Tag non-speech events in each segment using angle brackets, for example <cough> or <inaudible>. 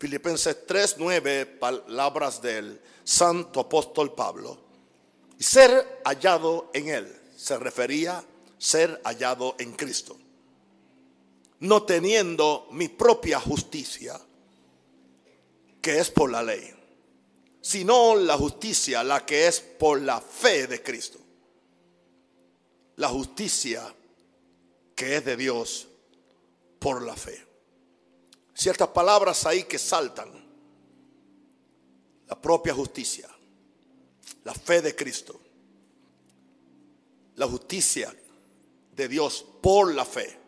Filipenses 3, 9, palabras del santo apóstol Pablo. Y ser hallado en él se refería ser hallado en Cristo. No teniendo mi propia justicia, que es por la ley, sino la justicia, la que es por la fe de Cristo. La justicia que es de Dios por la fe. Ciertas palabras ahí que saltan. La propia justicia, la fe de Cristo, la justicia de Dios por la fe.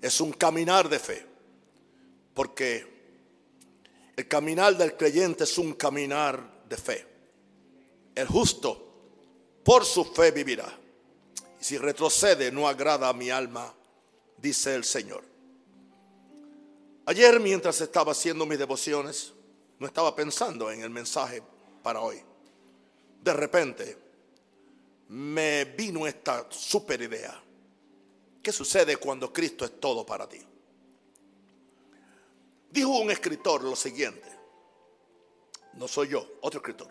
Es un caminar de fe. Porque el caminar del creyente es un caminar de fe. El justo por su fe vivirá. Y si retrocede no agrada a mi alma, dice el Señor. Ayer mientras estaba haciendo mis devociones, no estaba pensando en el mensaje para hoy. De repente me vino esta super idea. ¿Qué sucede cuando Cristo es todo para ti? Dijo un escritor lo siguiente, no soy yo, otro escritor.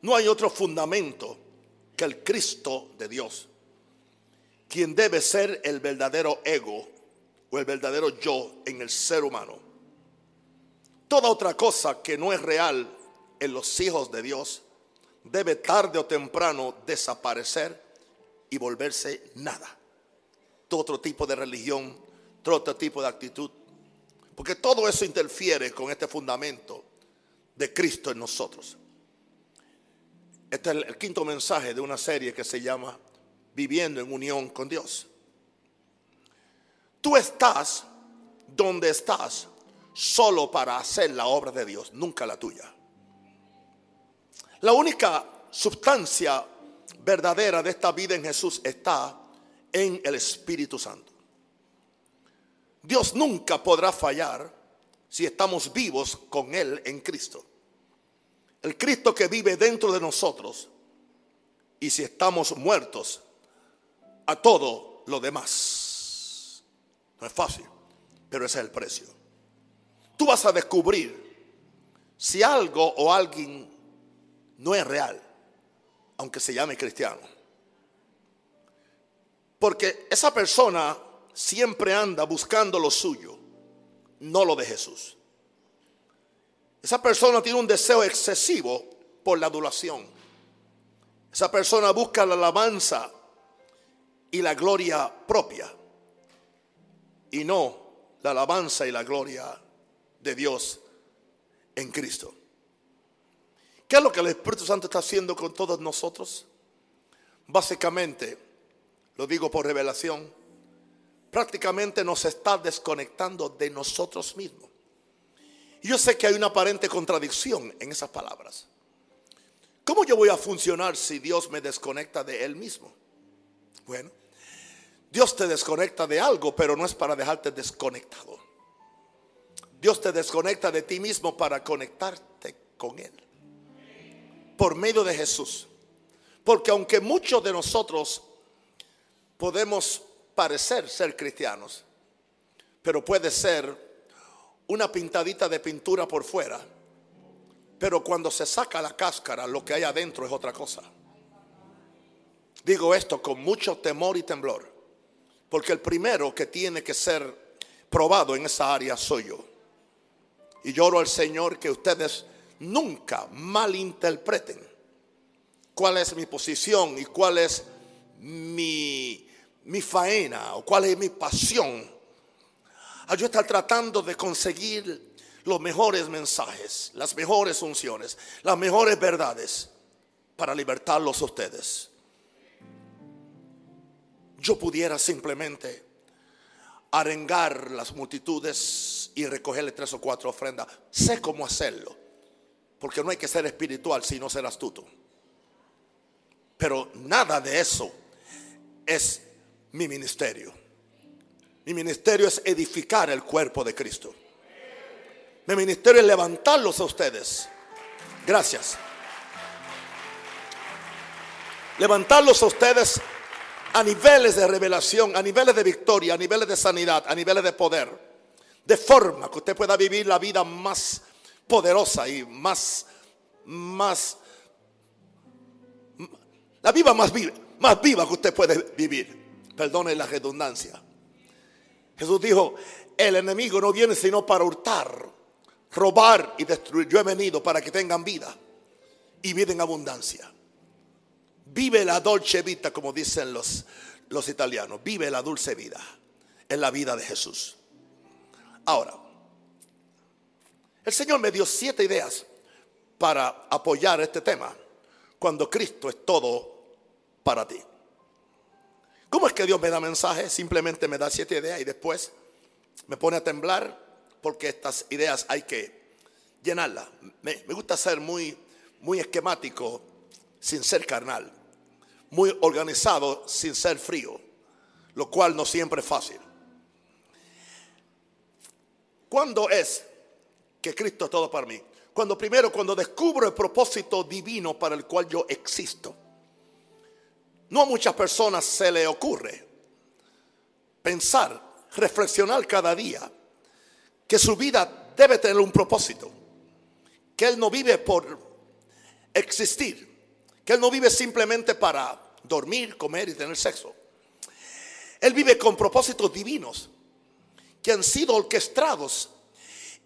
No hay otro fundamento que el Cristo de Dios, quien debe ser el verdadero ego el verdadero yo en el ser humano. Toda otra cosa que no es real en los hijos de Dios debe tarde o temprano desaparecer y volverse nada. Todo otro tipo de religión, todo otro tipo de actitud porque todo eso interfiere con este fundamento de Cristo en nosotros. Este es el quinto mensaje de una serie que se llama Viviendo en unión con Dios. Tú estás donde estás solo para hacer la obra de Dios, nunca la tuya. La única sustancia verdadera de esta vida en Jesús está en el Espíritu Santo. Dios nunca podrá fallar si estamos vivos con Él en Cristo. El Cristo que vive dentro de nosotros y si estamos muertos a todo lo demás. No es fácil, pero ese es el precio. Tú vas a descubrir si algo o alguien no es real, aunque se llame cristiano. Porque esa persona siempre anda buscando lo suyo, no lo de Jesús. Esa persona tiene un deseo excesivo por la adulación. Esa persona busca la alabanza y la gloria propia y no la alabanza y la gloria de Dios en Cristo. ¿Qué es lo que el Espíritu Santo está haciendo con todos nosotros? Básicamente, lo digo por revelación, prácticamente nos está desconectando de nosotros mismos. Yo sé que hay una aparente contradicción en esas palabras. ¿Cómo yo voy a funcionar si Dios me desconecta de Él mismo? Bueno, Dios te desconecta de algo, pero no es para dejarte desconectado. Dios te desconecta de ti mismo para conectarte con Él. Por medio de Jesús. Porque aunque muchos de nosotros podemos parecer ser cristianos, pero puede ser una pintadita de pintura por fuera, pero cuando se saca la cáscara, lo que hay adentro es otra cosa. Digo esto con mucho temor y temblor, porque el primero que tiene que ser probado en esa área soy yo. Y lloro al Señor que ustedes nunca malinterpreten cuál es mi posición y cuál es mi mi faena o cuál es mi pasión yo estar tratando de conseguir los mejores mensajes, las mejores unciones, las mejores verdades para libertarlos a ustedes. Yo pudiera simplemente arengar las multitudes y recogerle tres o cuatro ofrendas. Sé cómo hacerlo, porque no hay que ser espiritual sino ser astuto. Pero nada de eso es mi ministerio. Mi ministerio es edificar el cuerpo de Cristo. Mi ministerio es levantarlos a ustedes. Gracias. Levantarlos a ustedes a niveles de revelación, a niveles de victoria, a niveles de sanidad, a niveles de poder. de forma que usted pueda vivir la vida más poderosa y más, más, la vida más viva, más viva que usted puede vivir. Perdone la redundancia. Jesús dijo, el enemigo no viene sino para hurtar, robar y destruir. Yo he venido para que tengan vida y vida en abundancia. Vive la dolce vita, como dicen los, los italianos. Vive la dulce vida. Es la vida de Jesús. Ahora, el Señor me dio siete ideas para apoyar este tema. Cuando Cristo es todo para ti. ¿Cómo es que Dios me da mensajes? Simplemente me da siete ideas y después me pone a temblar porque estas ideas hay que llenarlas. Me, gusta ser muy, muy esquemático sin ser carnal. Muy organizado sin ser frío. Lo cual no siempre es fácil. ¿Cuándo es que Cristo es todo para mí? Cuando primero, cuando descubro el propósito divino para el cual yo existo. No a muchas personas se le ocurre pensar, reflexionar cada día que su vida debe tener un propósito. Que Él no vive por existir. Que Él no vive simplemente para dormir, comer y tener sexo. Él vive con propósitos divinos que han sido orquestados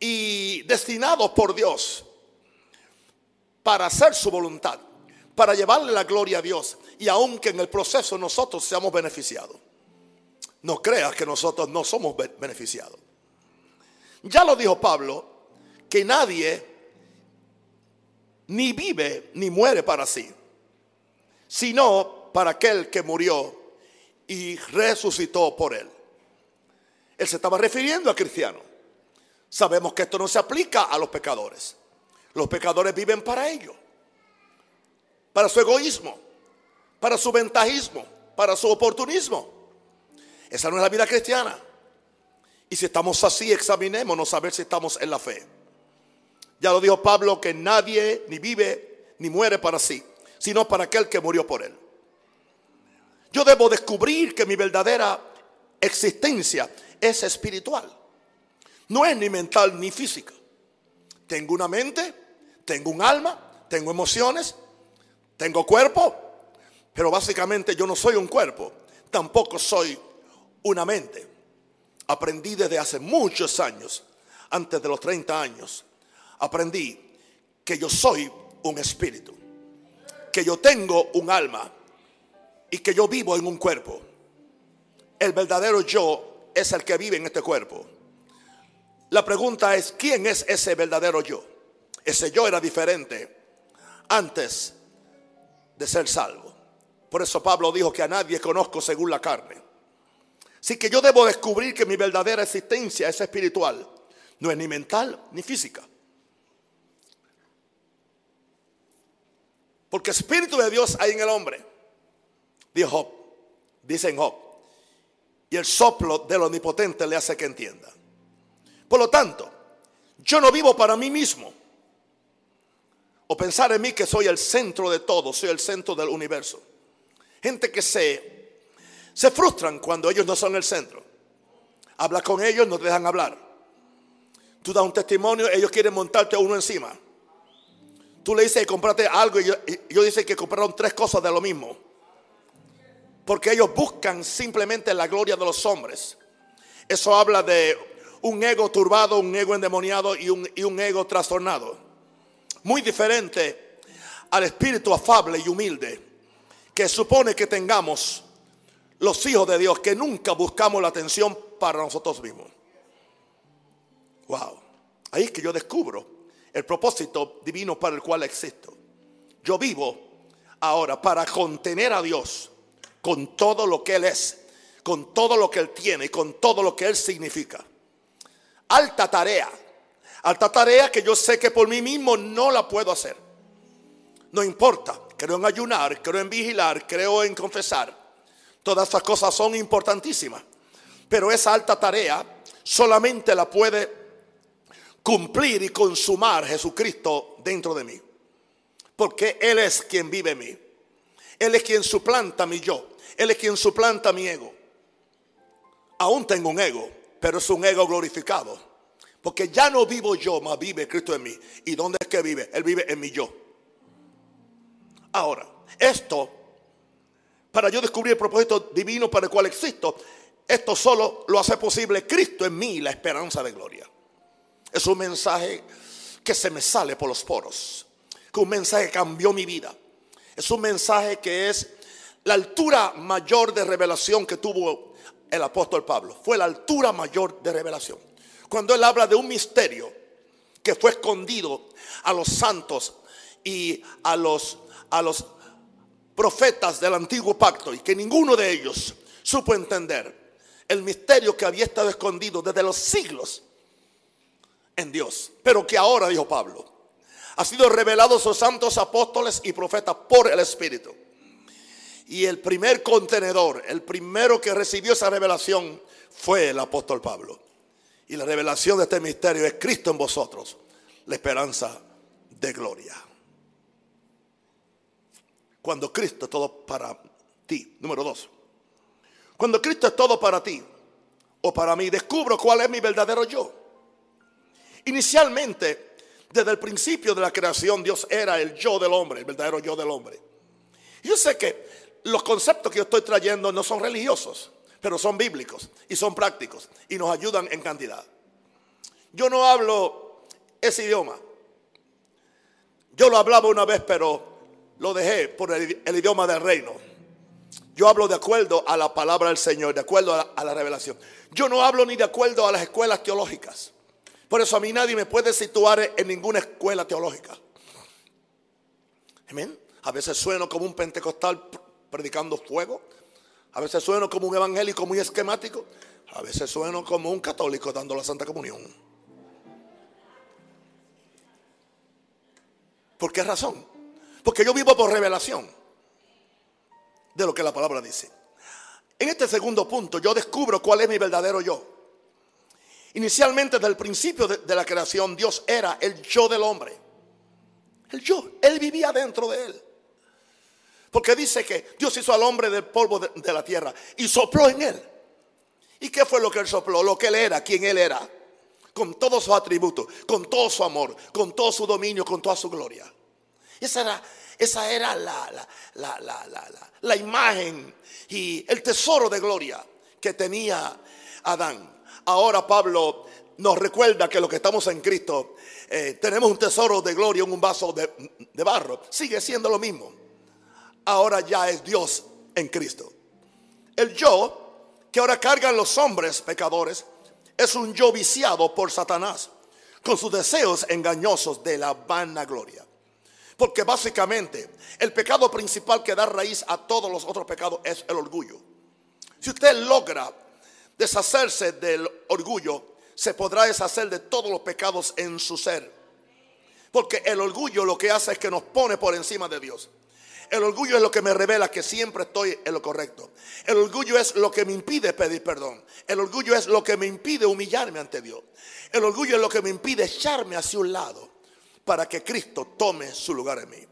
y destinados por Dios para hacer su voluntad, para llevarle la gloria a Dios y aunque en el proceso nosotros seamos beneficiados. No creas que nosotros no somos beneficiados. Ya lo dijo Pablo, que nadie ni vive ni muere para sí, sino para aquel que murió y resucitó por él. Él se estaba refiriendo a cristianos. Sabemos que esto no se aplica a los pecadores. Los pecadores viven para ellos, para su egoísmo, para su ventajismo, para su oportunismo. Esa no es la vida cristiana. Y si estamos así, examinémonos a ver si estamos en la fe. Ya lo dijo Pablo que nadie ni vive ni muere para sí, sino para aquel que murió por él. Yo debo descubrir que mi verdadera existencia es espiritual. No es ni mental ni física. Tengo una mente, tengo un alma, tengo emociones, tengo cuerpo, pero básicamente yo no soy un cuerpo, tampoco soy una mente. Aprendí desde hace muchos años, antes de los 30 años, aprendí que yo soy un espíritu, que yo tengo un alma y que yo vivo en un cuerpo. El verdadero yo es el que vive en este cuerpo. La pregunta es, ¿quién es ese verdadero yo? Ese yo era diferente antes de ser salvo. Por eso Pablo dijo que a nadie conozco según la carne. Así que yo debo descubrir que mi verdadera existencia es espiritual, no es ni mental ni física. Porque espíritu de Dios hay en el hombre. Dijo Job, dice en Job. Y el soplo del omnipotente le hace que entienda. Por lo tanto, yo no vivo para mí mismo. O pensar en mí que soy el centro de todo, soy el centro del universo. Gente que se, se frustran cuando ellos no son el centro. Habla con ellos, no te dejan hablar. Tú das un testimonio, ellos quieren montarte uno encima. Tú le dices que compraste algo y ellos, ellos dicen que compraron tres cosas de lo mismo. Porque ellos buscan simplemente la gloria de los hombres. Eso habla de un ego turbado, un ego endemoniado y un, y un ego trastornado. Muy diferente al espíritu afable y humilde que supone que tengamos los hijos de Dios, que nunca buscamos la atención para nosotros mismos. Wow. Ahí es que yo descubro el propósito divino para el cual existo. Yo vivo ahora para contener a Dios con todo lo que Él es, con todo lo que Él tiene y con todo lo que Él significa alta tarea. Alta tarea que yo sé que por mí mismo no la puedo hacer. No importa, creo en ayunar, creo en vigilar, creo en confesar. Todas esas cosas son importantísimas. Pero esa alta tarea solamente la puede cumplir y consumar Jesucristo dentro de mí. Porque Él es quien vive en mí. Él es quien suplanta mi yo. Él es quien suplanta mi ego. Aún tengo un ego, pero es un ego glorificado. Porque ya no vivo yo, más vive Cristo en mí. ¿Y dónde es que vive? Él vive en mi yo. Ahora, esto, para yo descubrir el propósito divino para el cual existo, esto solo lo hace posible Cristo en mí, la esperanza de gloria. Es un mensaje que se me sale por los poros. Que un mensaje que cambió mi vida. Es un mensaje que es la altura mayor de revelación que tuvo el apóstol Pablo. Fue la altura mayor de revelación. Cuando él habla de un misterio que fue escondido a los santos y a los, a los profetas del antiguo pacto y que ninguno de ellos supo entender el misterio que había estado escondido desde los siglos en Dios, pero que ahora, dijo Pablo, ha sido revelado a sus santos apóstoles y profetas por el Espíritu. Y el primer contenedor, el primero que recibió esa revelación fue el apóstol Pablo. Y la revelación de este misterio es Cristo en vosotros, la esperanza de gloria. Cuando Cristo es todo para ti. Número dos. Cuando Cristo es todo para ti o para mí, descubro cuál es mi verdadero yo. Inicialmente, desde el principio de la creación, Dios era el yo del hombre, el verdadero yo del hombre. Yo sé que los conceptos que yo estoy trayendo no son religiosos pero son bíblicos y son prácticos y nos ayudan en cantidad. Yo no hablo ese idioma. Yo lo hablaba una vez, pero lo dejé por el, idioma del reino. Yo hablo de acuerdo a la palabra del Señor, de acuerdo a la, revelación. Yo no hablo ni de acuerdo a las escuelas teológicas. Por eso a mí nadie me puede situar en ninguna escuela teológica. Amén. A veces sueno como un pentecostal predicando fuego. A veces sueno como un evangélico muy esquemático. A veces sueno como un católico dando la Santa Comunión. ¿Por qué razón? Porque yo vivo por revelación de lo que la palabra dice. En este segundo punto yo descubro cuál es mi verdadero yo. Inicialmente, desde el principio de, la creación, Dios era el yo del hombre. El yo. Él vivía dentro de él. Porque dice que Dios hizo al hombre del polvo de, la tierra y sopló en él. ¿Y qué fue lo que él sopló? Lo que él era, quien él era. Con todos sus atributos, con todo su amor, con todo su dominio, con toda su gloria. Esa era, esa era la, la, imagen y el tesoro de gloria que tenía Adán. Ahora Pablo nos recuerda que los que estamos en Cristo eh, tenemos un tesoro de gloria en un vaso de barro. Sigue siendo lo mismo ahora ya es Dios en Cristo. El yo que ahora cargan los hombres pecadores es un yo viciado por Satanás con sus deseos engañosos de la vanagloria. Porque básicamente el pecado principal que da raíz a todos los otros pecados es el orgullo. Si usted logra deshacerse del orgullo, se podrá deshacer de todos los pecados en su ser. Porque el orgullo lo que hace es que nos pone por encima de Dios. El orgullo es lo que me revela que siempre estoy en lo correcto. El orgullo es lo que me impide pedir perdón. El orgullo es lo que me impide humillarme ante Dios. El orgullo es lo que me impide echarme hacia un lado para que Cristo tome su lugar en mí.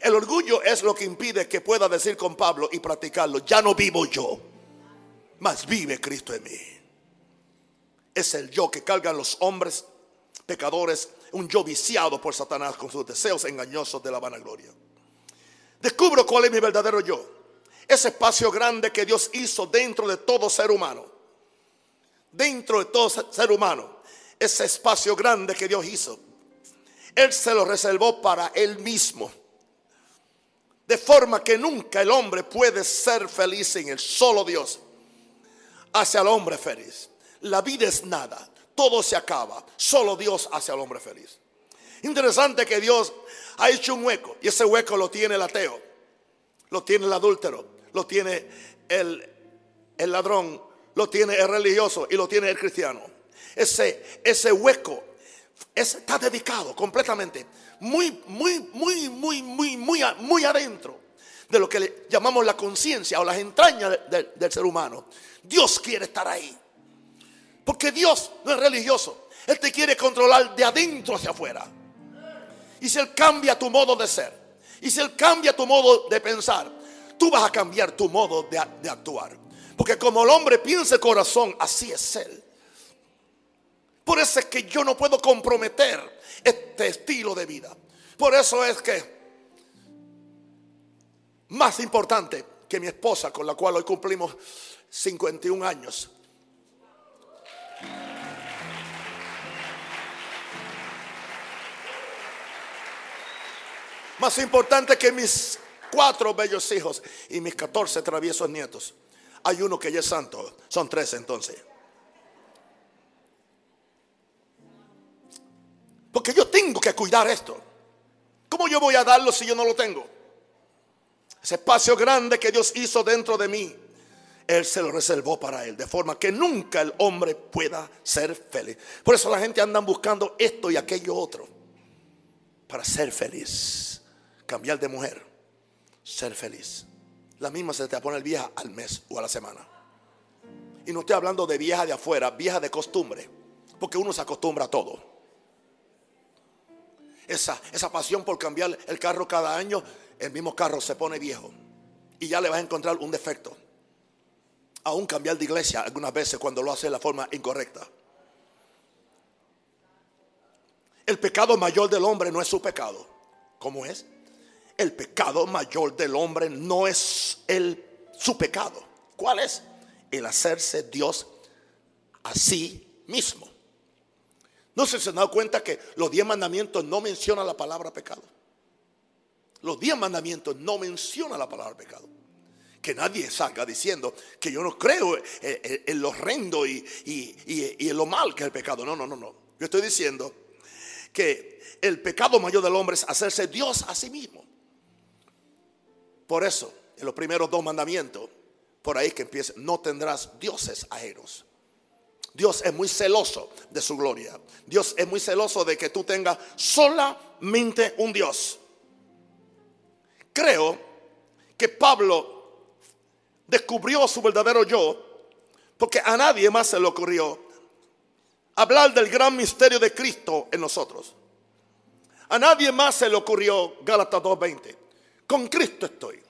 El orgullo es lo que impide que pueda decir con Pablo y practicarlo, ya no vivo yo, mas vive Cristo en mí. Es el yo que cargan los hombres pecadores, un yo viciado por Satanás con sus deseos engañosos de la vanagloria. Descubro cuál es mi verdadero yo. Ese espacio grande que Dios hizo dentro de todo ser humano. Dentro de todo ser humano. Ese espacio grande que Dios hizo. Él se lo reservó para Él mismo. De forma que nunca el hombre puede ser feliz sin el solo Dios. Hacia el hombre feliz. La vida es nada. Todo se acaba. Solo Dios hace al hombre feliz. Interesante que Dios ha hecho un hueco y ese hueco lo tiene el ateo, lo tiene el adúltero, lo tiene el, el ladrón, lo tiene el religioso y lo tiene el cristiano. Ese, ese hueco está dedicado completamente, muy, muy, muy, muy, muy, muy, muy adentro de lo que llamamos la conciencia o las entrañas del ser humano. Dios quiere estar ahí. Porque Dios no es religioso. Él te quiere controlar de adentro hacia afuera. Y si Él cambia tu modo de ser, y si Él cambia tu modo de pensar, tú vas a cambiar tu modo de, actuar. Porque como el hombre piensa el corazón, así es Él. Por eso es que yo no puedo comprometer este estilo de vida. Por eso es que más importante que mi esposa, con la cual hoy cumplimos 51 años. Más importante que mis cuatro bellos hijos y mis 14 traviesos nietos. Hay uno que ya es santo, son tres entonces. Porque yo tengo que cuidar esto. ¿Cómo yo voy a darlo si yo no lo tengo? Ese espacio grande que Dios hizo dentro de mí, Él se lo reservó para Él, de forma que nunca el hombre pueda ser feliz. Por eso la gente anda buscando esto y aquello otro, para ser feliz, cambiar de mujer, ser feliz. La misma se te va a poner vieja al mes o a la semana. Y no estoy hablando de vieja de afuera, vieja de costumbre, porque uno se acostumbra a todo. Esa, esa pasión por cambiar el carro cada año el mismo carro se pone viejo y ya le vas a encontrar un defecto. Aún cambiar de iglesia algunas veces cuando lo hace de la forma incorrecta. El pecado mayor del hombre no es su pecado. ¿Cómo es? El pecado mayor del hombre no es el, su pecado. ¿Cuál es? El hacerse Dios a sí mismo. No se han dado cuenta que los diez mandamientos no mencionan la palabra pecado. Los diez mandamientos no mencionan la palabra pecado. Que nadie salga diciendo que yo no creo en lo horrendo y, en lo mal que es el pecado. No, no, no, no. Yo estoy diciendo que el pecado mayor del hombre es hacerse Dios a sí mismo. Por eso, en los primeros dos mandamientos, por ahí que empieza, no tendrás dioses ajenos. Dios es muy celoso de su gloria. Dios es muy celoso de que tú tengas solamente un Dios creo que Pablo descubrió su verdadero yo porque a nadie más se le ocurrió hablar del gran misterio de Cristo en nosotros. A nadie más se le ocurrió Gálatas 2:20. Con Cristo estoy,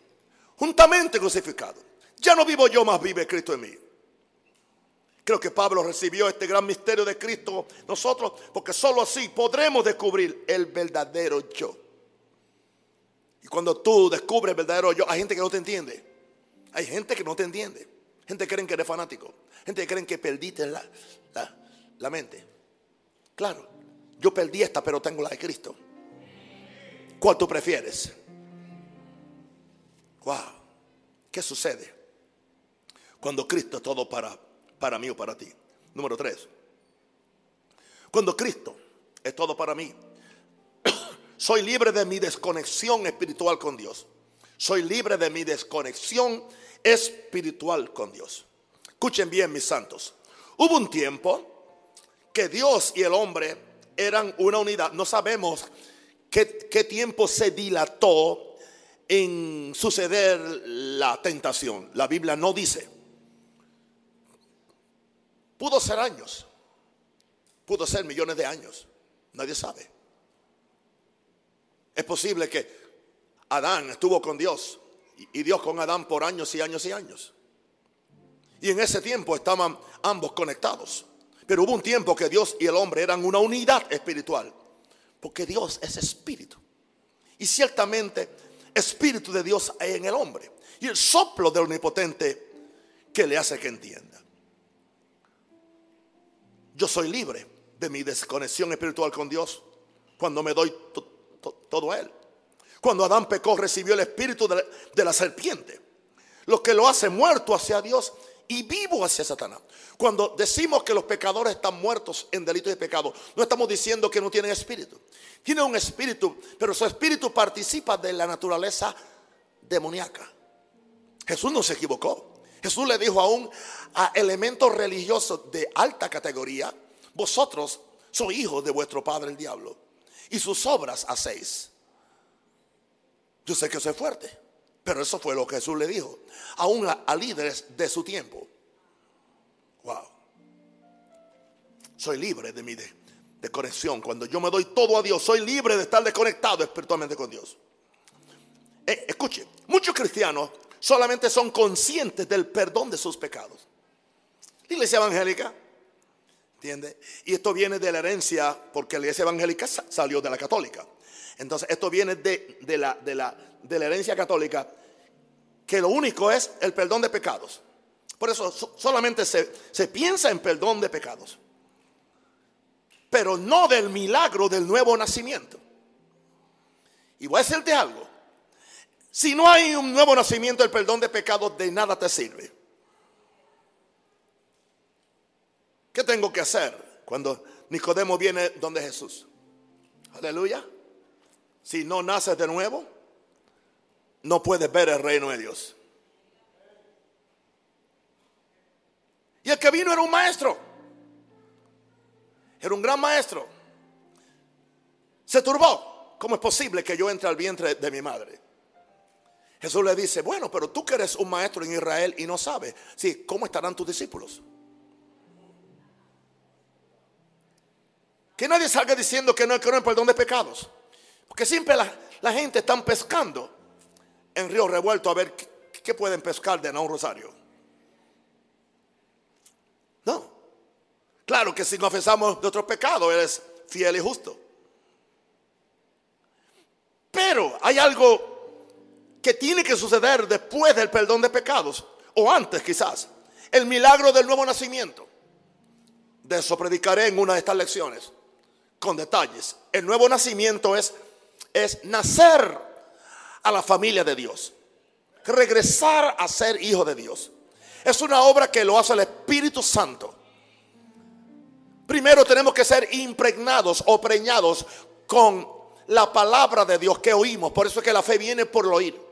juntamente crucificado. Ya no vivo yo, más vive Cristo en mí. Creo que Pablo recibió este gran misterio de Cristo nosotros porque solo así podremos descubrir el verdadero yo. Y cuando tú descubres el verdadero yo, hay gente que no te entiende. Hay gente que no te entiende. Gente que creen que eres fanático. Gente que creen que perdiste la, la mente. Claro, yo perdí esta, pero tengo la de Cristo. ¿Cuál tú prefieres? Wow. ¿Qué sucede? Cuando Cristo es todo para, para mí o para ti. Número tres. Cuando Cristo es todo para mí <coughs> soy libre de mi desconexión espiritual con Dios. Soy libre de mi desconexión espiritual con Dios. Escuchen bien, mis santos. Hubo un tiempo que Dios y el hombre eran una unidad. No sabemos qué, tiempo se dilató en suceder la tentación. La Biblia no dice. Pudo ser años. Pudo ser millones de años. Nadie sabe. Es posible que Adán estuvo con Dios y Dios con Adán por años y años y años. Y en ese tiempo estaban ambos conectados. Pero hubo un tiempo que Dios y el hombre eran una unidad espiritual. Porque Dios es espíritu. Y ciertamente espíritu de Dios hay en el hombre. Y el soplo del omnipotente que le hace que entienda. Yo soy libre de mi desconexión espiritual con Dios cuando me doy todo él. Cuando Adán pecó, recibió el espíritu de la, serpiente, lo que lo hace muerto hacia Dios y vivo hacia Satanás. Cuando decimos que los pecadores están muertos en delitos de pecado, no estamos diciendo que no tienen espíritu. Tienen un espíritu, pero su espíritu participa de la naturaleza demoníaca. Jesús no se equivocó. Jesús le dijo aún a elementos religiosos de alta categoría, vosotros sois hijos de vuestro padre el diablo y sus obras hacéis. Yo sé que es fuerte, pero eso fue lo que Jesús le dijo, aún a, líderes de su tiempo. Wow. Soy libre de mi de, conexión. Cuando yo me doy todo a Dios, soy libre de estar desconectado espiritualmente con Dios. Eh, escuche, muchos cristianos solamente son conscientes del perdón de sus pecados. La iglesia evangélica ¿Entiende? Y esto viene de la herencia, porque la iglesia evangélica salió de la católica. Entonces, esto viene de, la, de, la, de la herencia católica, que lo único es el perdón de pecados. Por eso solamente se, se piensa en perdón de pecados, pero no del milagro del nuevo nacimiento. Y voy a decirte algo, si no hay un nuevo nacimiento, el perdón de pecados de nada te sirve. ¿Qué tengo que hacer cuando Nicodemo viene donde Jesús? Aleluya. Si no naces de nuevo, no puedes ver el reino de Dios. Y el que vino era un maestro. Era un gran maestro. Se turbó. ¿Cómo es posible que yo entre al vientre de mi madre? Jesús le dice, bueno, pero tú que eres un maestro en Israel y no sabes, sí, ¿cómo estarán tus discípulos? Que nadie salga diciendo que no hay perdón de pecados. Porque siempre la, gente está pescando en río revuelto a ver qué, pueden pescar de un rosario. No. Claro que si confesamos nuestros pecados, eres fiel y justo. Pero hay algo que tiene que suceder después del perdón de pecados, o antes quizás, el milagro del nuevo nacimiento. De eso predicaré en una de estas lecciones con detalles. El nuevo nacimiento es, es nacer a la familia de Dios. Regresar a ser hijo de Dios. Es una obra que lo hace el Espíritu Santo. Primero tenemos que ser impregnados o preñados con la palabra de Dios que oímos. Por eso es que la fe viene por el oír.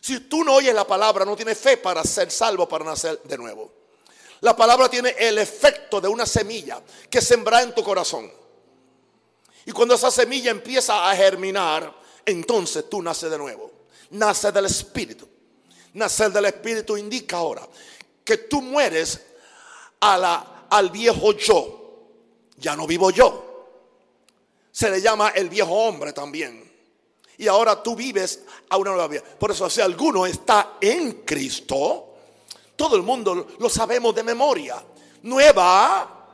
Si tú no oyes la palabra, no tienes fe para ser salvo, para nacer de nuevo. La palabra tiene el efecto de una semilla que sembra en tu corazón. Y cuando esa semilla empieza a germinar, entonces tú naces de nuevo. Nace del Espíritu. Nacer del Espíritu indica ahora que tú mueres al viejo yo. Ya no vivo yo. Se le llama el viejo hombre también. Y ahora tú vives a una nueva vida. Por eso si alguno está en Cristo, todo el mundo lo sabemos de memoria. Nueva,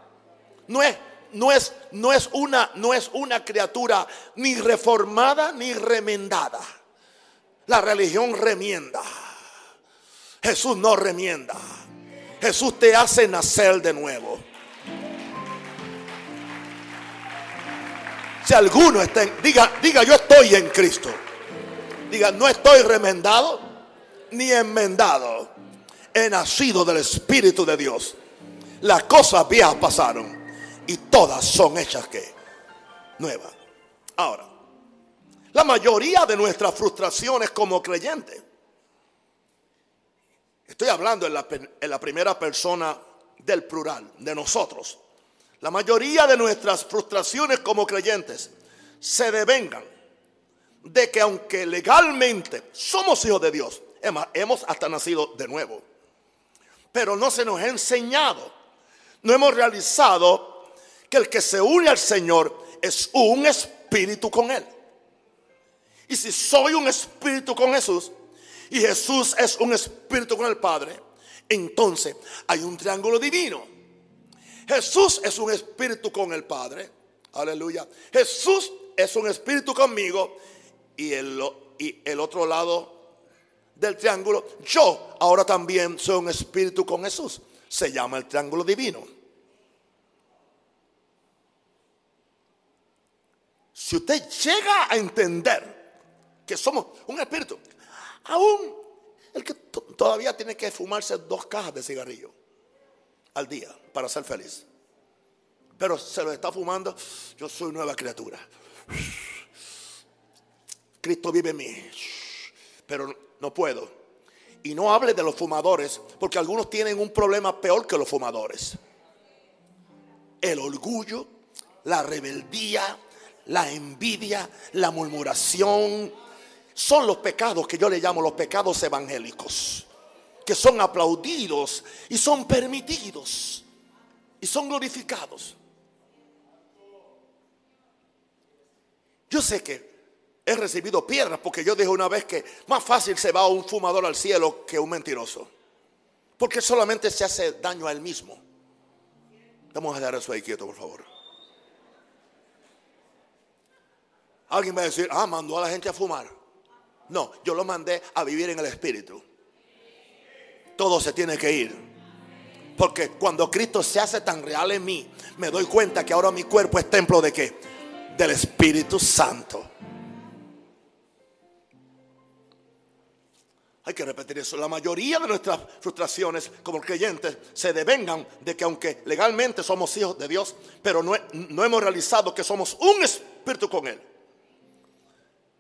no es no es, no es, una, no es una criatura ni reformada ni remendada. La religión remienda. Jesús no remienda. Jesús te hace nacer de nuevo. Si alguno está en, diga, diga yo estoy en Cristo. Diga, no estoy remendado ni enmendado. He nacido del Espíritu de Dios. Las cosas viejas pasaron y todas son hechas que nuevas. Ahora, la mayoría de nuestras frustraciones como creyentes, estoy hablando en la, en la primera persona del plural, de nosotros, la mayoría de nuestras frustraciones como creyentes se devengan de que aunque legalmente somos hijos de Dios, hemos hasta nacido de nuevo, pero no se nos ha enseñado, no hemos realizado el que se une al Señor es un espíritu con Él. Y si soy un espíritu con Jesús y Jesús es un espíritu con el Padre, entonces hay un triángulo divino. Jesús es un espíritu con el Padre. Aleluya. Jesús es un espíritu conmigo y el otro lado del triángulo, yo ahora también soy un espíritu con Jesús. Se llama el triángulo divino. Si usted llega a entender que somos un espíritu, aún el que todavía tiene que fumarse dos cajas de cigarrillo al día para ser feliz, pero se lo está fumando, yo soy nueva criatura. Cristo vive en mí, pero no puedo. Y no hable de los fumadores, porque algunos tienen un problema peor que los fumadores. El orgullo, la rebeldía, la envidia, la murmuración, son los pecados que yo le llamo los pecados evangélicos, que son aplaudidos y son permitidos y son glorificados. Yo sé que he recibido piedras porque yo dije una vez que más fácil se va un fumador al cielo que un mentiroso, porque solamente se hace daño a él mismo. Vamos a dejar eso ahí quieto, por favor. Alguien va a decir, ah, mandó a la gente a fumar. No, yo lo mandé a vivir en el Espíritu. Todo se tiene que ir. Porque cuando Cristo se hace tan real en mí, me doy cuenta que ahora mi cuerpo es templo de qué? Del Espíritu Santo. Hay que repetir eso. La mayoría de nuestras frustraciones como creyentes se devengan de que aunque legalmente somos hijos de Dios, pero no, no hemos realizado que somos un espíritu con Él.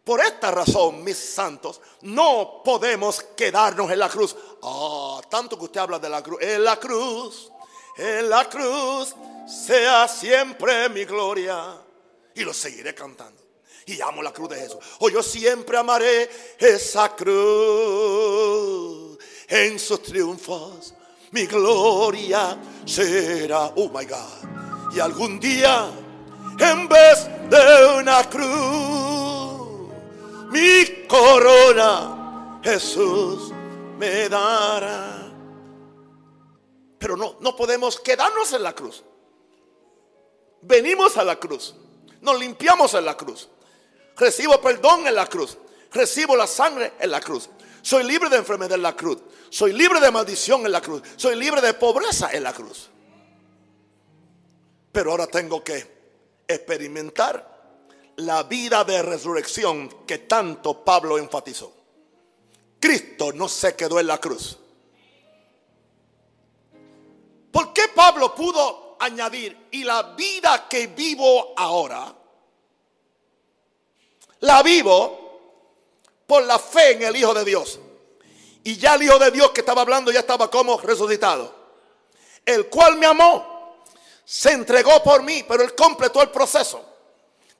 Por esta razón, mis santos, no podemos quedarnos en la cruz. Ah, tanto que usted habla de la cruz. En la cruz, en la cruz, sea siempre mi gloria. Y lo seguiré cantando. Y amo la cruz de Jesús. O oh, yo siempre amaré esa cruz. En sus triunfos, mi gloria será. Oh my God. Y algún día, en vez de una cruz mi corona Jesús me dará. Pero no, no podemos quedarnos en la cruz. Venimos a la cruz. Nos limpiamos en la cruz. Recibo perdón en la cruz. Recibo la sangre en la cruz. Soy libre de enfermedad en la cruz. Soy libre de maldición en la cruz. Soy libre de pobreza en la cruz. Pero ahora tengo que experimentar la vida de resurrección que tanto Pablo enfatizó. Cristo no se quedó en la cruz. ¿Por qué Pablo pudo añadir, y la vida que vivo ahora, la vivo por la fe en el Hijo de Dios? Y ya el Hijo de Dios que estaba hablando ya estaba como resucitado. El cual me amó, se entregó por mí, pero él completó el proceso.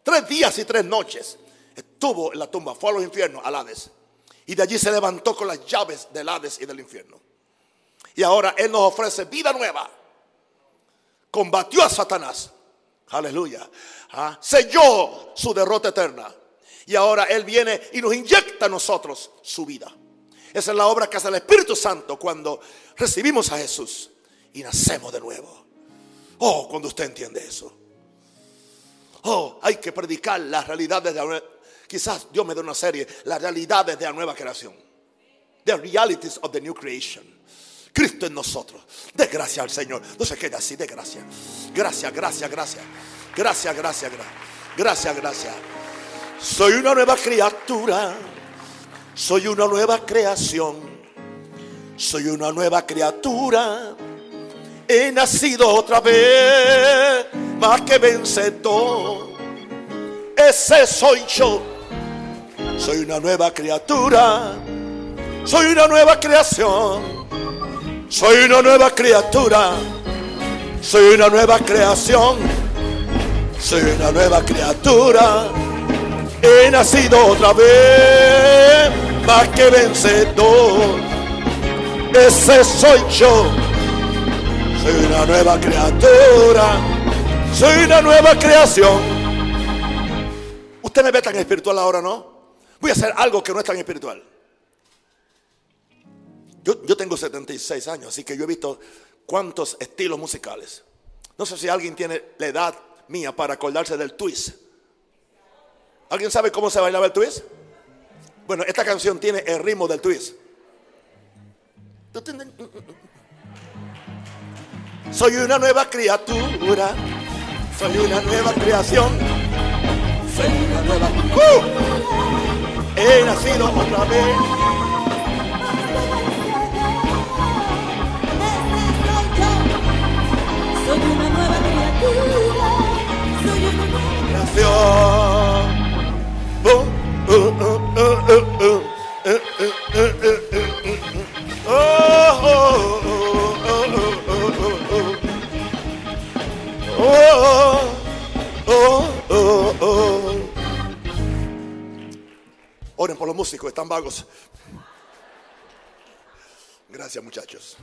Tres días y tres noches estuvo en la tumba, fue a los infiernos, al Hades. Y de allí se levantó con las llaves del Hades y del infierno. Y ahora Él nos ofrece vida nueva. Combatió a Satanás. Aleluya. ¿Ah? Selló su derrota eterna. Y ahora Él viene y nos inyecta a nosotros su vida. Esa es la obra que hace el Espíritu Santo cuando recibimos a Jesús y nacemos de nuevo. Oh, cuando usted entiende eso. Oh, hay que predicar las realidades de la nueva. Quizás Dios me dé una serie, las realidades de la nueva creación. The realities of the new creation. Cristo en nosotros. De gracia al Señor. No se quede así, de gracia. Gracias, gracias, gracias. Gracias, gracias, gracias. Gracias, gracias. Soy una nueva criatura. Soy una nueva creación. Soy una nueva criatura. He nacido otra vez más que vencedor. Ese soy yo. Soy una nueva criatura. Soy una nueva creación. Soy una nueva criatura. Soy una nueva creación. Soy una nueva criatura. He nacido otra vez más que vencedor. Ese soy yo. Soy una nueva criatura. Soy una nueva creación. Usted me ve tan espiritual ahora, ¿no? Voy a hacer algo que no es tan espiritual. Yo, yo tengo 76 años, así que yo he visto cuántos estilos musicales. No sé si alguien tiene la edad mía para acordarse del twist. ¿Alguien sabe cómo se bailaba el twist? Bueno, esta canción tiene el ritmo del twist. Soy una nueva criatura. Soy una nueva creación. Soy una nueva. ¡Uh! He nacido otra vez. Soy una nueva criatura. Soy una nueva creación. Están vagos. Gracias muchachos.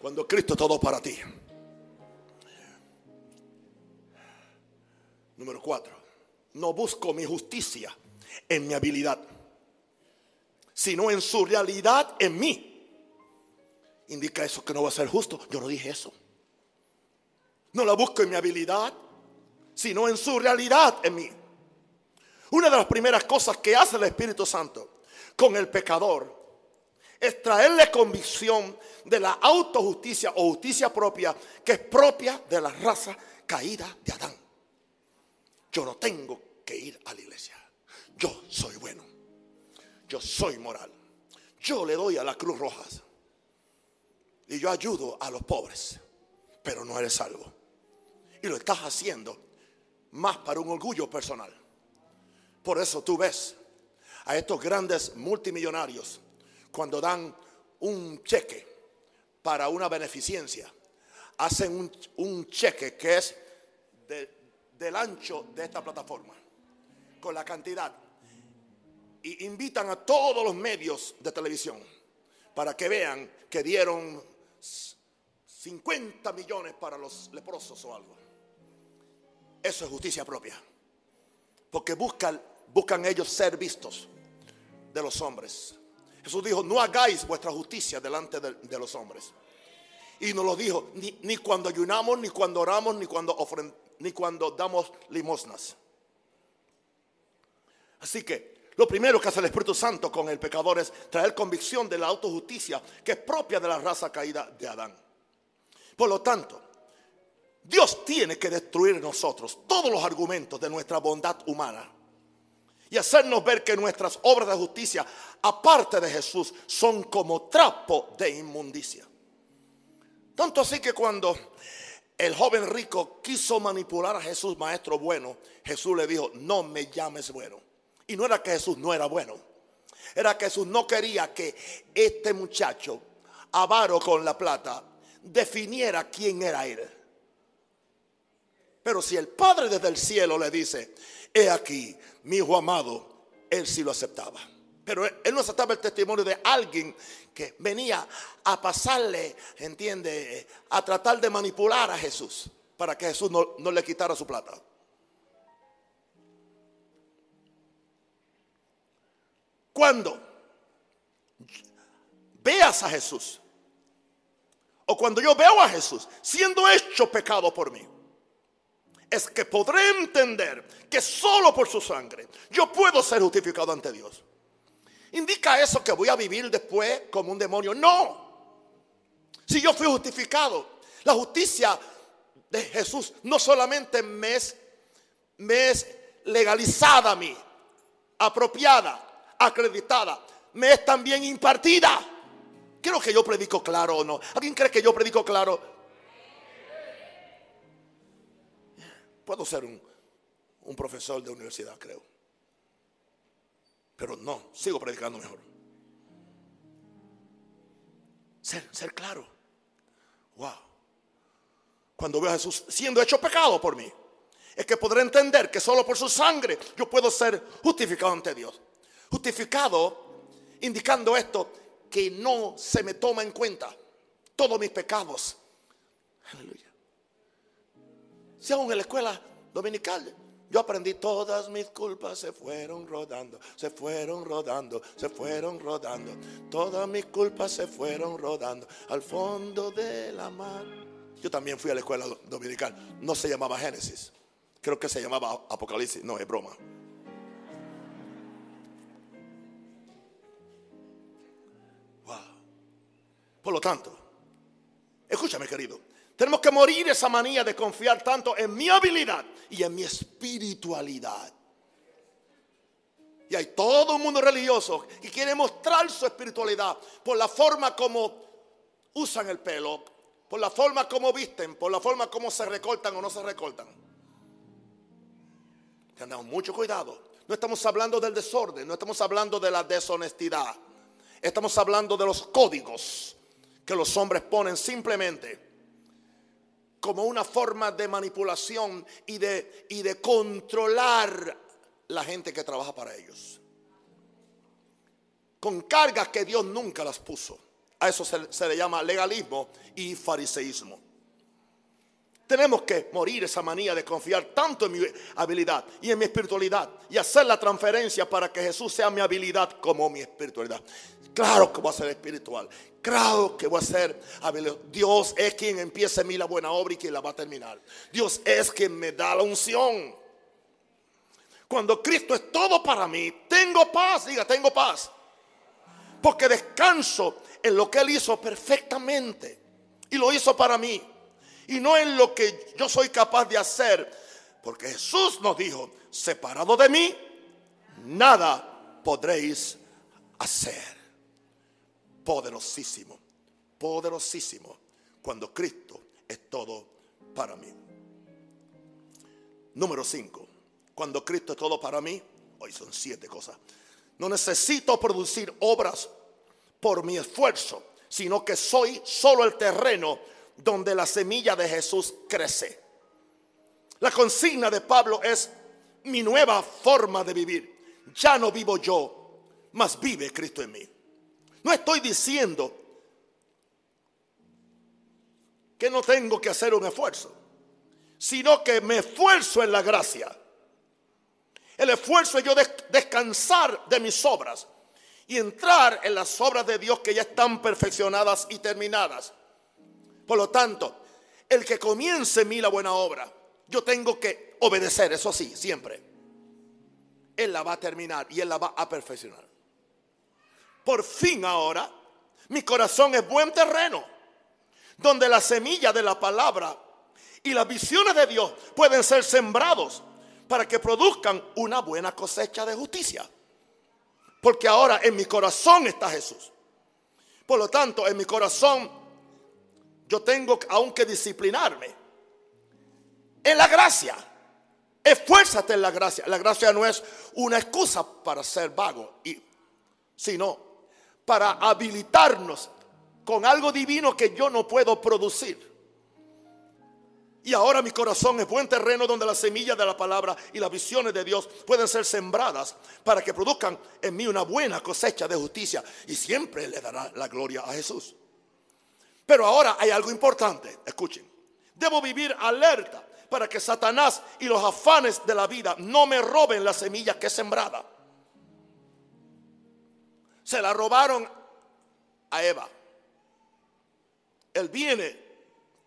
Cuando Cristo todo para ti. Número cuatro. No busco mi justicia en mi habilidad, sino en su realidad en mí indica eso que no va a ser justo. Yo no dije eso. No la busco en mi habilidad, sino en su realidad en mí. Una de las primeras cosas que hace el Espíritu Santo con el pecador es traerle convicción de la autojusticia o justicia propia que es propia de la raza caída de Adán. Yo no tengo que ir a la iglesia. Yo soy bueno. Yo soy moral. Yo le doy a la Cruz Roja. Y yo ayudo a los pobres. Pero no eres salvo. Y lo estás haciendo más para un orgullo personal. Por eso tú ves a estos grandes multimillonarios cuando dan un cheque para una beneficencia, hacen un, cheque que es del ancho de esta plataforma, con la cantidad, y invitan a todos los medios de televisión para que vean que dieron 50 millones para los leprosos o algo. Eso es justicia propia. Porque buscan, ellos ser vistos de los hombres. Jesús dijo, no hagáis vuestra justicia delante de, los hombres. Y nos lo dijo, ni, cuando ayunamos, ni cuando oramos, ni cuando, ni cuando damos limosnas. Así que lo primero que hace el Espíritu Santo con el pecador es traer convicción de la autojusticia que es propia de la raza caída de Adán. Por lo tanto, Dios tiene que destruir en nosotros todos los argumentos de nuestra bondad humana y hacernos ver que nuestras obras de justicia, aparte de Jesús, son como trapo de inmundicia. Tanto así que cuando el joven rico quiso manipular a Jesús, maestro bueno, Jesús le dijo, no me llames bueno. Y no era que Jesús no era bueno, era que Jesús no quería que este muchacho, avaro con la plata, definiera quién era él. Pero si el Padre desde el cielo le dice, he aquí, mi hijo amado, él sí lo aceptaba. Pero él no aceptaba el testimonio de alguien que venía a pasarle, entiende, a tratar de manipular a Jesús para que Jesús no, no le quitara su plata. Cuando veas a Jesús, o cuando yo veo a Jesús siendo hecho pecado por mí, es que podré entender que solo por su sangre yo puedo ser justificado ante Dios. ¿Indica eso que voy a vivir después como un demonio? No. Si yo fui justificado, la justicia de Jesús no solamente me es, me es legalizada a mí, apropiada, acreditada, me es también impartida. Creo que yo predico claro o no. ¿Alguien cree que yo predico claro? Puedo ser un, profesor de universidad, creo. Pero no, sigo predicando mejor. Ser, ser claro. Wow. Cuando veo a Jesús siendo hecho pecado por mí, es que podré entender que solo por su sangre yo puedo ser justificado ante Dios. Justificado, indicando esto, que no se me toma en cuenta todos mis pecados. Si aún en la escuela dominical yo aprendí todas mis culpas se fueron rodando, se fueron rodando, se fueron rodando. Todas mis culpas se fueron rodando al fondo de la mar. Yo también fui a la escuela dominical. No se llamaba Génesis. Creo que se llamaba Apocalipsis. No, es broma. Wow. Por lo tanto, escúchame querido. Tenemos que morir esa manía de confiar tanto en mi habilidad y en mi espiritualidad. Y hay todo un mundo religioso que quiere mostrar su espiritualidad por la forma como usan el pelo, por la forma como visten, por la forma como se recortan o no se recortan. Tenemos mucho cuidado. No estamos hablando del desorden, no estamos hablando de la deshonestidad. Estamos hablando de los códigos que los hombres ponen simplemente como una forma de manipulación y de, y de controlar la gente que trabaja para ellos. Con cargas que Dios nunca las puso. A eso se, se le llama legalismo y fariseísmo. Tenemos que morir esa manía de confiar tanto en mi habilidad y en mi espiritualidad y hacer la transferencia para que Jesús sea mi habilidad como mi espiritualidad. Claro que voy a ser espiritual. Que voy a ser. Dios es quien empieza en mí la buena obra y quien la va a terminar. Dios es quien me da la unción. Cuando Cristo es todo para mí, tengo paz. Diga, tengo paz. Porque descanso en lo que Él hizo perfectamente. Y lo hizo para mí y no en lo que yo soy capaz de hacer. Porque Jesús nos dijo, separado de mí, nada podréis hacer. Poderosísimo, poderosísimo, cuando Cristo es todo para mí. Número 5, cuando Cristo es todo para mí, hoy son siete cosas. No necesito producir obras por mi esfuerzo, sino que soy solo el terreno donde la semilla de Jesús crece. La consigna de Pablo es mi nueva forma de vivir. Ya no vivo yo, mas vive Cristo en mí. No estoy diciendo que no tengo que hacer un esfuerzo, sino que me esfuerzo en la gracia. El esfuerzo es yo descansar de mis obras y entrar en las obras de Dios que ya están perfeccionadas y terminadas. Por lo tanto, el que comience en mí la buena obra, yo tengo que obedecer, eso sí, siempre. Él la va a terminar y Él la va a perfeccionar. Por fin ahora, mi corazón es buen terreno, donde la semilla de la palabra y las visiones de Dios pueden ser sembrados para que produzcan una buena cosecha de justicia. Porque ahora en mi corazón está Jesús. Por lo tanto, en mi corazón yo tengo aún que disciplinarme en la gracia. Esfuérzate en la gracia. La gracia no es una excusa para ser vago, sino para habilitarnos con algo divino que yo no puedo producir. Y ahora mi corazón es buen terreno donde las semillas de la palabra y las visiones de Dios pueden ser sembradas para que produzcan en mí una buena cosecha de justicia. Y siempre le dará la gloria a Jesús. Pero ahora hay algo importante, escuchen. Debo vivir alerta para que Satanás y los afanes de la vida no me roben la semilla que es sembrada. Se la robaron a Eva. Él viene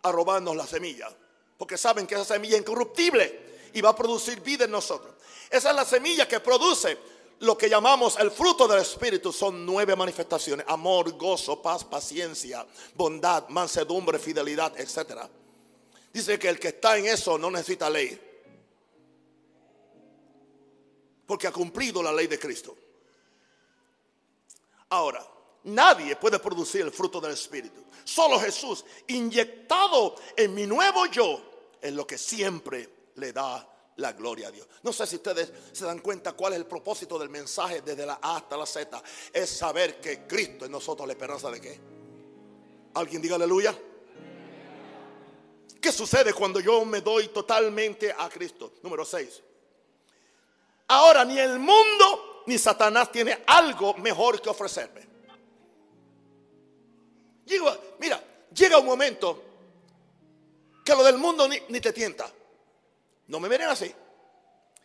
a robarnos la semilla, porque saben que esa semilla es incorruptible y va a producir vida en nosotros. Esa es la semilla que produce lo que llamamos el fruto del Espíritu son nueve manifestaciones. Amor, gozo, paz, paciencia, bondad, mansedumbre, fidelidad, etc. Dice que el que está en eso no necesita ley. Porque ha cumplido la ley de Cristo. Ahora, nadie puede producir el fruto del Espíritu. Solo Jesús, inyectado en mi nuevo yo, es lo que siempre le da la gloria a Dios. No sé si ustedes se dan cuenta cuál es el propósito del mensaje desde la A hasta la Z. Es saber que Cristo en nosotros la esperanza de qué. ¿Alguien diga aleluya? ¿Qué sucede cuando yo me doy totalmente a Cristo? Número 6. Ahora ni el mundo ni Satanás tiene algo mejor que ofrecerme. mira, llega un momento que lo del mundo ni, te tienta. No me miren así.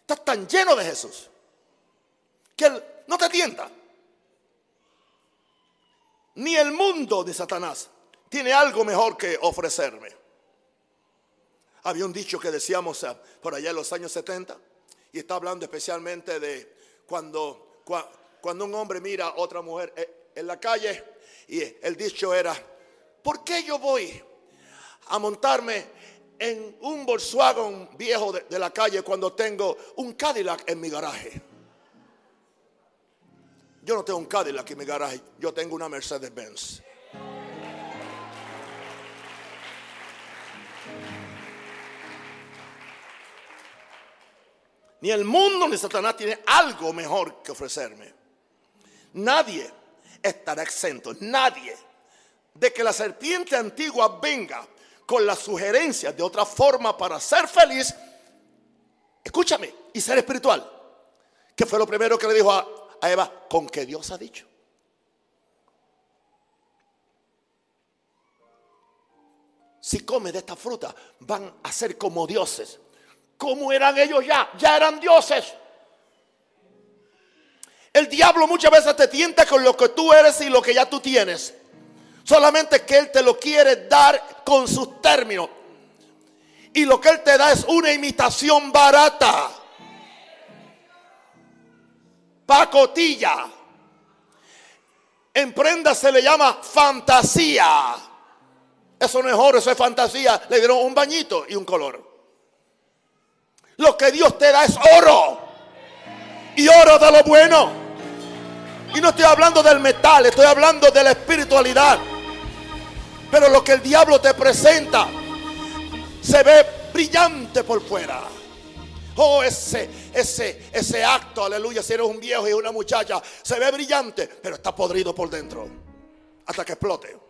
Estás tan lleno de Jesús que Él no te tienta. Ni el mundo de Satanás tiene algo mejor que ofrecerme. Había un dicho que decíamos eh, por allá en los años 70 y está hablando especialmente de cuando, cuando un hombre mira a otra mujer eh, en la calle y el dicho era, ¿por qué yo voy a montarme en un Volkswagen viejo de, la calle cuando tengo un Cadillac en mi garaje. Yo no tengo un Cadillac en mi garaje, yo tengo una Mercedes Ni el mundo ni Satanás tiene algo mejor que ofrecerme. Nadie estará exento, nadie, de que la serpiente antigua venga con las sugerencias de otra forma para ser feliz, escúchame, y ser espiritual. Que fue lo primero que le dijo a, Eva, con que Dios ha dicho. si comes de esta fruta, van a ser como dioses. ¿Cómo eran ellos ya? Ya eran dioses. El diablo muchas veces te tienta con lo que tú eres y lo que ya tú tienes. Solamente que Él te lo quiere dar con sus términos. Y lo que Él te da es una imitación barata. Pacotilla. En prenda se le llama fantasía. Eso no es oro, eso es fantasía. Le dieron un bañito y un color. Lo que Dios te da es oro. Y oro de lo bueno. Y no estoy hablando del metal, estoy hablando de la espiritualidad. Pero lo que el diablo te presenta se ve brillante por fuera. Oh, ese, ese, ese acto, aleluya, si eres un viejo y una muchacha, se ve brillante, pero está podrido por dentro. Hasta que explote.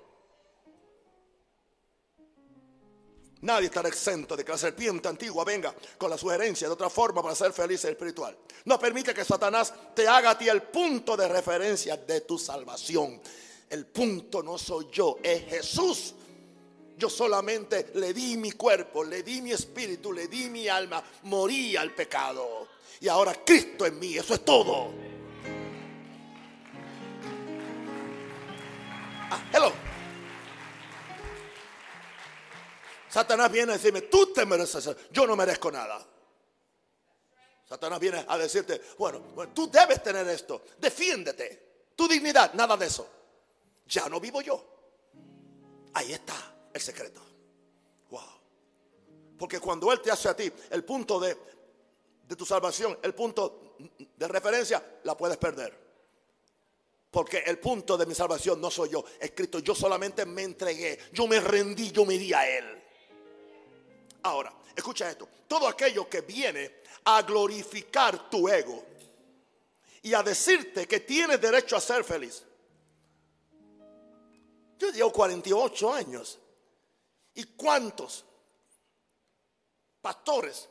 Nadie estará exento de que la serpiente antigua venga con la sugerencia de otra forma para ser feliz espiritual. No permite que Satanás te haga a ti el punto de referencia de tu salvación. El punto no soy yo, es Jesús. Yo solamente le di mi cuerpo, le di mi espíritu, le di mi alma, morí al pecado. Y ahora Cristo en mí, eso es todo. Ah, hello. Satanás viene a decirme, tú te mereces, yo no merezco nada. Satanás viene a decirte, bueno, bueno, tú debes tener esto, defiéndete, tu dignidad, nada de eso. Ya no vivo yo. Ahí está el secreto. Wow. Porque cuando Él te hace a ti el punto de, de tu salvación, el punto de referencia, la puedes perder. Porque el punto de mi salvación no soy yo. Escrito, yo solamente me entregué. Yo me rendí, yo me di a Él. Ahora, escucha esto. Todo aquello que viene a glorificar tu ego y a decirte que tienes derecho a ser feliz. Yo llevo 48 años ¿Y cuántos pastores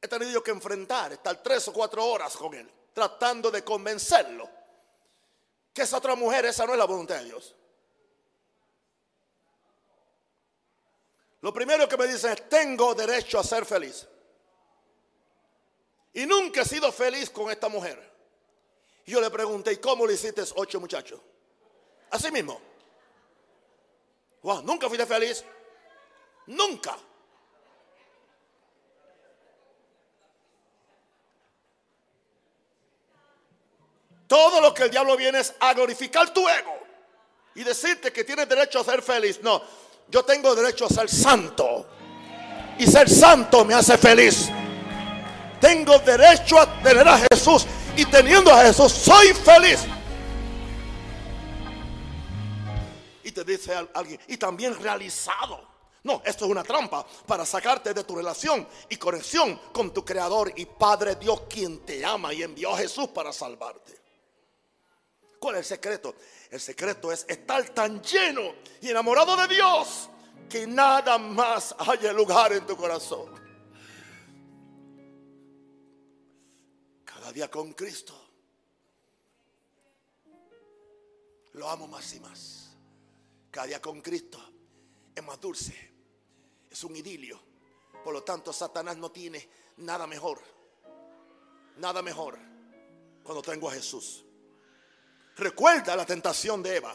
he tenido que enfrentar, estar tres o cuatro horas con él, tratando de convencerlo que esa otra mujer, esa no es la voluntad de Dios? Lo primero que me dicen es, tengo derecho a ser feliz. Y nunca he sido feliz con esta mujer. Y yo le pregunté, ¿y cómo le hiciste ocho muchachos? Así mismo. Wow, nunca fuiste feliz. Nunca. Todo lo que el diablo viene es a glorificar tu ego y decirte que tienes derecho a ser feliz. No, yo tengo derecho a ser santo. Y ser santo me hace feliz. Tengo derecho a tener a Jesús. Y teniendo a Jesús, soy feliz. Y te dice alguien, y también realizado. No, esto es una trampa para sacarte de tu relación y conexión con tu Creador y Padre Dios, quien te ama y envió a Jesús para salvarte. ¿Cuál es el secreto? El secreto es estar tan lleno y enamorado de Dios que nada más haya lugar en tu corazón. Cada día con Cristo. Lo amo más y más. Cada día con Cristo es más dulce. Es un idilio. Por lo tanto, Satanás no tiene nada mejor. Nada mejor cuando tengo a Jesús. Recuerda la tentación de Eva.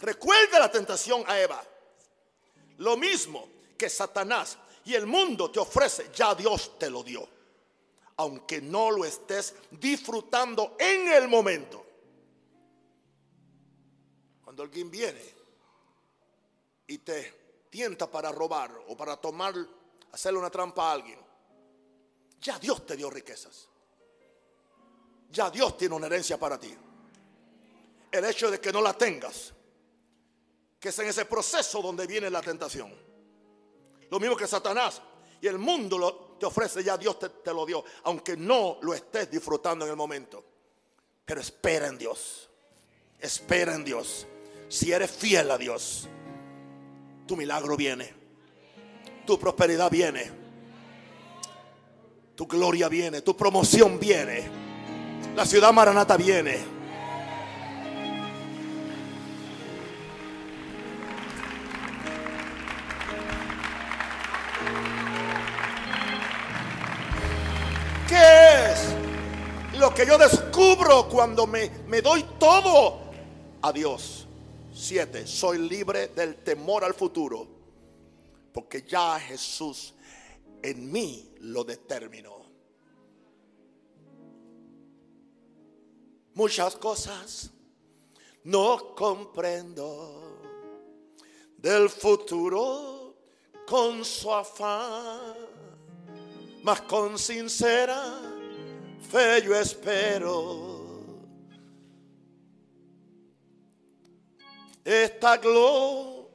Recuerda la tentación a Eva. Lo mismo que Satanás y el mundo te ofrece, ya Dios te lo dio. Aunque no lo estés disfrutando en el momento. Cuando alguien viene y te tienta para robar o para tomar, hacerle una trampa a alguien, ya Dios te dio riquezas. Ya Dios tiene una herencia para ti. El hecho de que no la tengas, que es en ese proceso donde viene la tentación. Lo mismo que Satanás y el mundo lo, te ofrece, ya Dios te, te lo dio, aunque no lo estés disfrutando en el momento. Pero espera en Dios. Espera en Dios. Si eres fiel a Dios, tu milagro viene. Tu prosperidad viene. Tu gloria viene. Tu promoción viene. La ciudad maranata viene. Que yo descubro cuando me, me doy todo a Dios. Siete, soy libre del temor al futuro. Porque ya Jesús en mí lo determinó. Muchas cosas no comprendo del futuro con su afán, mas con sincera fe yo espero. Esta gloria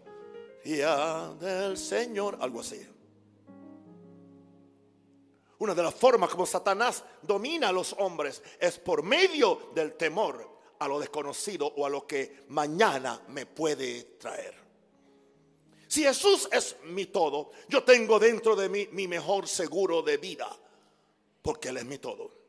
del Señor, algo así. Una de las formas como Satanás domina a los hombres es por medio del temor a lo desconocido o a lo que mañana me puede traer. Si Jesús es mi todo, yo tengo dentro de mí mi mejor seguro de vida, porque Él es mi todo.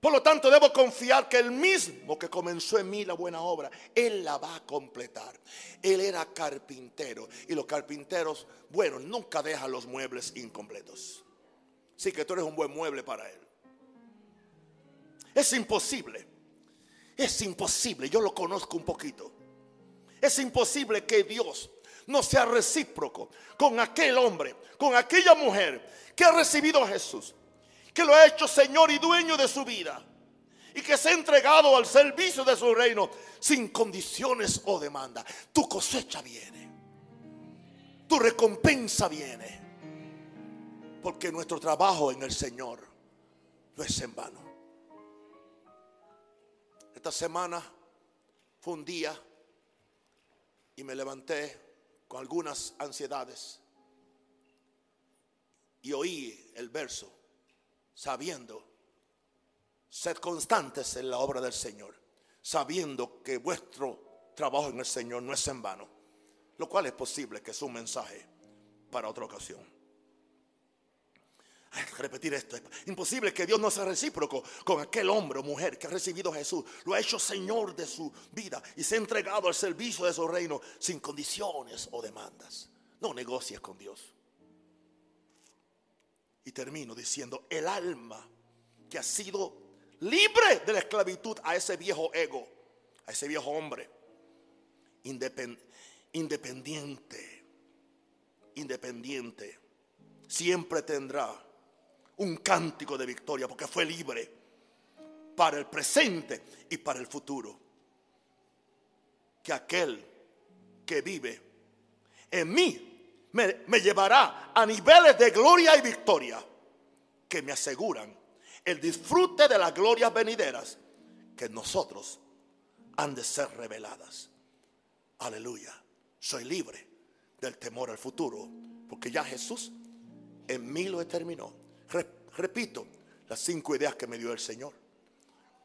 Por lo tanto, debo confiar que el mismo que comenzó en mí la buena obra, Él la va a completar. Él era carpintero y los carpinteros, bueno, nunca dejan los muebles incompletos. Sí, que tú eres un buen mueble para Él. Es imposible. Es imposible. Yo lo conozco un poquito. Es imposible que Dios no sea recíproco con aquel hombre, con aquella mujer que ha recibido a Jesús, que lo ha hecho Señor y dueño de su vida y que se ha entregado al servicio de su reino sin condiciones o demanda. Tu cosecha viene. Tu recompensa viene. Porque nuestro trabajo en el Señor no es en vano. Esta semana fue un día y me levanté con algunas ansiedades y oí el verso sabiendo, sed constantes en la obra del Señor, sabiendo que vuestro trabajo en el Señor no es en vano, lo cual es posible que es un mensaje para otra ocasión repetir esto. Es imposible que Dios no sea recíproco con aquel hombre o mujer que ha recibido a Jesús. Lo ha hecho Señor de su vida y se ha entregado al servicio de su reino sin condiciones o demandas. No negocies con Dios. Y termino diciendo, el alma que ha sido libre de la esclavitud a ese viejo ego, a ese viejo hombre, independiente, independiente, siempre tendrá un cántico de victoria porque fue libre para el presente y para el futuro. Que aquel que vive en mí me, llevará a niveles de gloria y victoria que me aseguran el disfrute de las glorias venideras que nosotros han de ser reveladas. Aleluya. Soy libre del temor al futuro porque ya Jesús en mí lo determinó repito, las cinco ideas que me dio el Señor.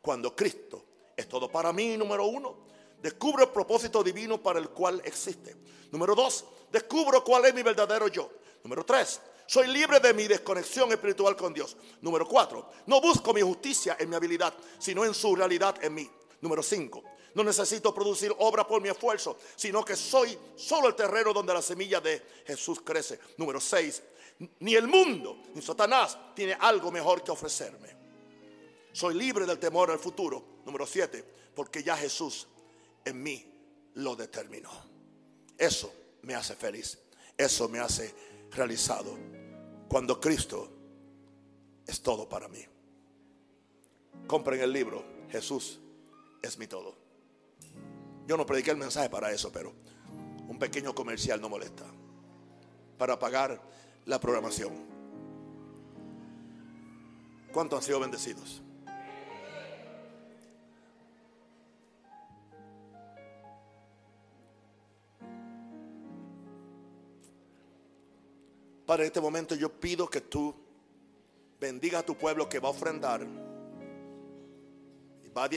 Cuando Cristo es todo para mí, número uno, descubro el propósito divino para el cual existe. Número dos, descubro cuál es mi verdadero yo. Número tres, soy libre de mi desconexión espiritual con Dios. Número cuatro, no busco mi justicia en mi habilidad, sino en su realidad en mí. Número cinco, no necesito producir obra por mi esfuerzo, sino que soy solo el terreno donde la semilla de Jesús crece. Número seis, ni el mundo, ni Satanás tiene algo mejor que ofrecerme. Soy libre del temor al futuro. Número siete, porque ya Jesús en mí lo determinó. Eso me hace feliz. Eso me hace realizado. Cuando Cristo es todo para mí. Compren el libro. Jesús es mi todo. Yo no prediqué el mensaje para eso, pero un pequeño comercial no molesta. Para pagar la programación. ¿Cuántos han sido bendecidos? Para este momento yo pido que tú bendiga a tu pueblo que va a ofrendar